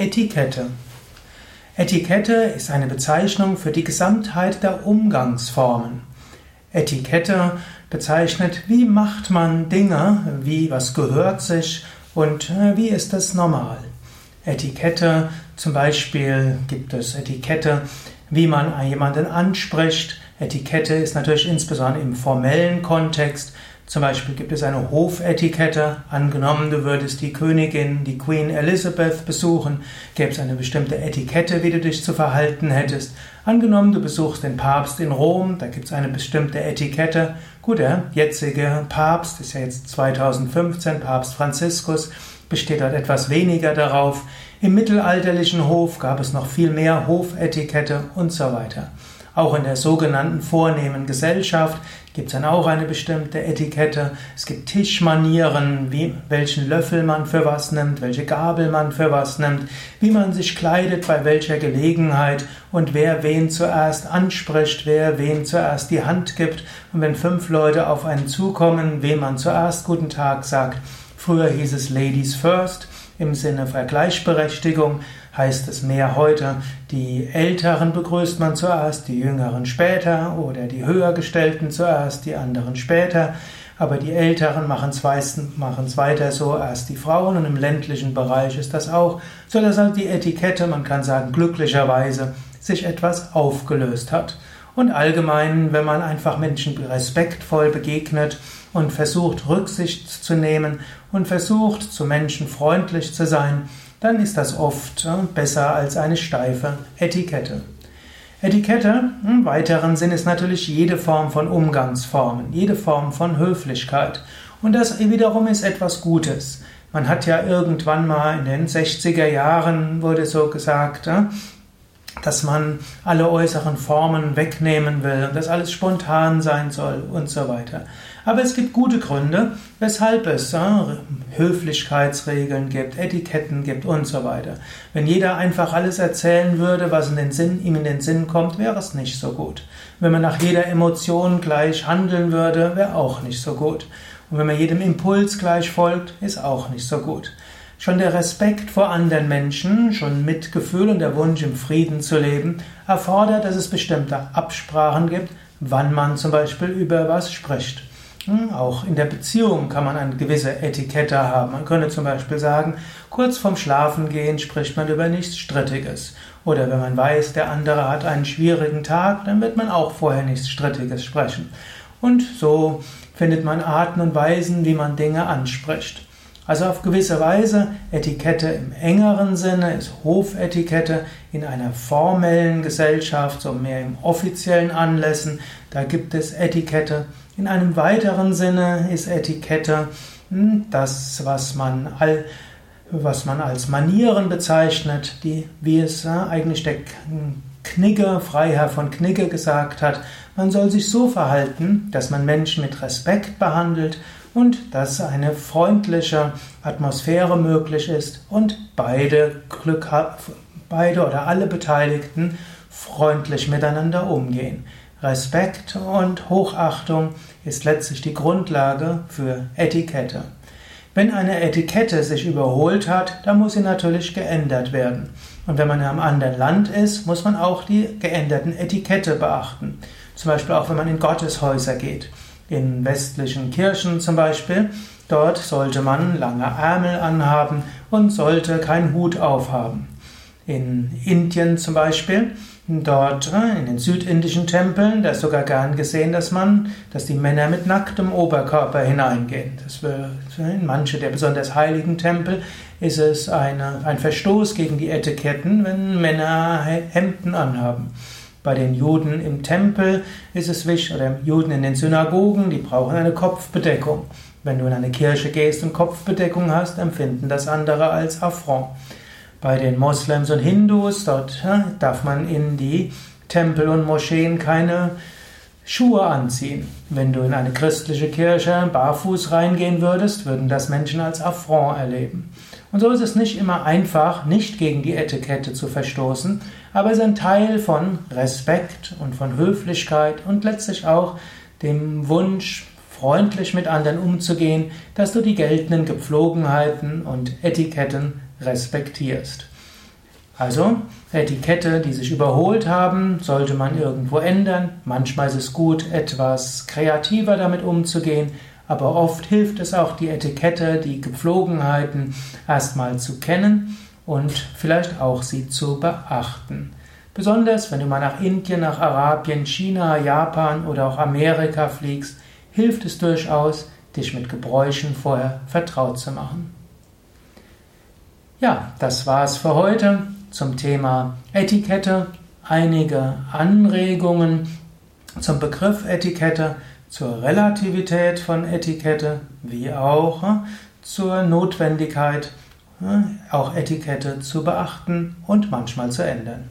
Etikette. Etikette ist eine Bezeichnung für die Gesamtheit der Umgangsformen. Etikette bezeichnet, wie macht man Dinge, wie was gehört sich und äh, wie ist es normal. Etikette, zum Beispiel gibt es Etikette, wie man jemanden anspricht. Etikette ist natürlich insbesondere im formellen Kontext zum Beispiel gibt es eine Hofetikette. Angenommen, du würdest die Königin, die Queen Elizabeth besuchen, gäbe es eine bestimmte Etikette, wie du dich zu verhalten hättest. Angenommen, du besuchst den Papst in Rom, da gibt es eine bestimmte Etikette. Gut, der jetzige Papst ist ja jetzt 2015, Papst Franziskus, besteht dort etwas weniger darauf. Im mittelalterlichen Hof gab es noch viel mehr Hofetikette und so weiter. Auch in der sogenannten vornehmen Gesellschaft gibt es dann auch eine bestimmte Etikette. Es gibt Tischmanieren, wie, welchen Löffel man für was nimmt, welche Gabel man für was nimmt, wie man sich kleidet bei welcher Gelegenheit und wer wen zuerst anspricht, wer wen zuerst die Hand gibt und wenn fünf Leute auf einen zukommen, wem man zuerst guten Tag sagt. Früher hieß es Ladies First im Sinne von Gleichberechtigung heißt es mehr heute, die Älteren begrüßt man zuerst, die Jüngeren später oder die Höhergestellten zuerst, die anderen später. Aber die Älteren machen es weiter so, erst die Frauen und im ländlichen Bereich ist das auch, so dass halt die Etikette, man kann sagen glücklicherweise, sich etwas aufgelöst hat. Und allgemein, wenn man einfach Menschen respektvoll begegnet und versucht Rücksicht zu nehmen und versucht zu Menschen freundlich zu sein, dann ist das oft äh, besser als eine steife Etikette. Etikette im weiteren Sinn ist natürlich jede Form von Umgangsformen, jede Form von Höflichkeit. Und das wiederum ist etwas Gutes. Man hat ja irgendwann mal in den 60er Jahren wurde so gesagt, äh, dass man alle äußeren Formen wegnehmen will und dass alles spontan sein soll und so weiter. Aber es gibt gute Gründe, weshalb es äh, Höflichkeitsregeln gibt, Etiketten gibt und so weiter. Wenn jeder einfach alles erzählen würde, was in den Sinn, ihm in den Sinn kommt, wäre es nicht so gut. Wenn man nach jeder Emotion gleich handeln würde, wäre auch nicht so gut. Und wenn man jedem Impuls gleich folgt, ist auch nicht so gut. Schon der Respekt vor anderen Menschen, schon Mitgefühl und der Wunsch im Frieden zu leben, erfordert, dass es bestimmte Absprachen gibt, wann man zum Beispiel über was spricht. Hm, auch in der Beziehung kann man eine gewisse Etikette haben. Man könnte zum Beispiel sagen, kurz vorm Schlafengehen spricht man über nichts Strittiges. Oder wenn man weiß, der andere hat einen schwierigen Tag, dann wird man auch vorher nichts Strittiges sprechen. Und so findet man Arten und Weisen, wie man Dinge anspricht. Also auf gewisse Weise Etikette im engeren Sinne ist Hofetikette in einer formellen Gesellschaft, so mehr im offiziellen Anlässen, da gibt es Etikette. In einem weiteren Sinne ist Etikette hm, das, was man, all, was man als Manieren bezeichnet, die, wie es äh, eigentlich der Knigge, Freiherr von Knigge gesagt hat, man soll sich so verhalten, dass man Menschen mit Respekt behandelt und dass eine freundliche Atmosphäre möglich ist und beide, Glück, beide oder alle Beteiligten freundlich miteinander umgehen. Respekt und Hochachtung ist letztlich die Grundlage für Etikette. Wenn eine Etikette sich überholt hat, dann muss sie natürlich geändert werden. Und wenn man in einem anderen Land ist, muss man auch die geänderten Etikette beachten. Zum Beispiel auch wenn man in Gotteshäuser geht. In westlichen Kirchen zum Beispiel, dort sollte man lange Ärmel anhaben und sollte keinen Hut aufhaben. In Indien zum Beispiel, dort äh, in den südindischen Tempeln, da ist sogar gern gesehen, dass man, dass die Männer mit nacktem Oberkörper hineingehen. Das wird, in manche der besonders heiligen Tempel ist es eine, ein Verstoß gegen die Etiketten, wenn Männer Hemden anhaben. Bei den Juden im Tempel ist es wichtig, oder Juden in den Synagogen, die brauchen eine Kopfbedeckung. Wenn du in eine Kirche gehst und Kopfbedeckung hast, empfinden das andere als Affront. Bei den Moslems und Hindus, dort ja, darf man in die Tempel und Moscheen keine Schuhe anziehen. Wenn du in eine christliche Kirche barfuß reingehen würdest, würden das Menschen als Affront erleben. Und so ist es nicht immer einfach, nicht gegen die Etikette zu verstoßen, aber es ist ein Teil von Respekt und von Höflichkeit und letztlich auch dem Wunsch, freundlich mit anderen umzugehen, dass du die geltenden Gepflogenheiten und Etiketten respektierst. Also Etikette, die sich überholt haben, sollte man irgendwo ändern. Manchmal ist es gut, etwas kreativer damit umzugehen, aber oft hilft es auch, die Etikette, die Gepflogenheiten erstmal zu kennen und vielleicht auch sie zu beachten. Besonders wenn du mal nach Indien, nach Arabien, China, Japan oder auch Amerika fliegst, hilft es durchaus, dich mit Gebräuchen vorher vertraut zu machen. Ja, das war's für heute zum Thema Etikette. Einige Anregungen zum Begriff Etikette zur Relativität von Etikette wie auch äh, zur Notwendigkeit, äh, auch Etikette zu beachten und manchmal zu ändern.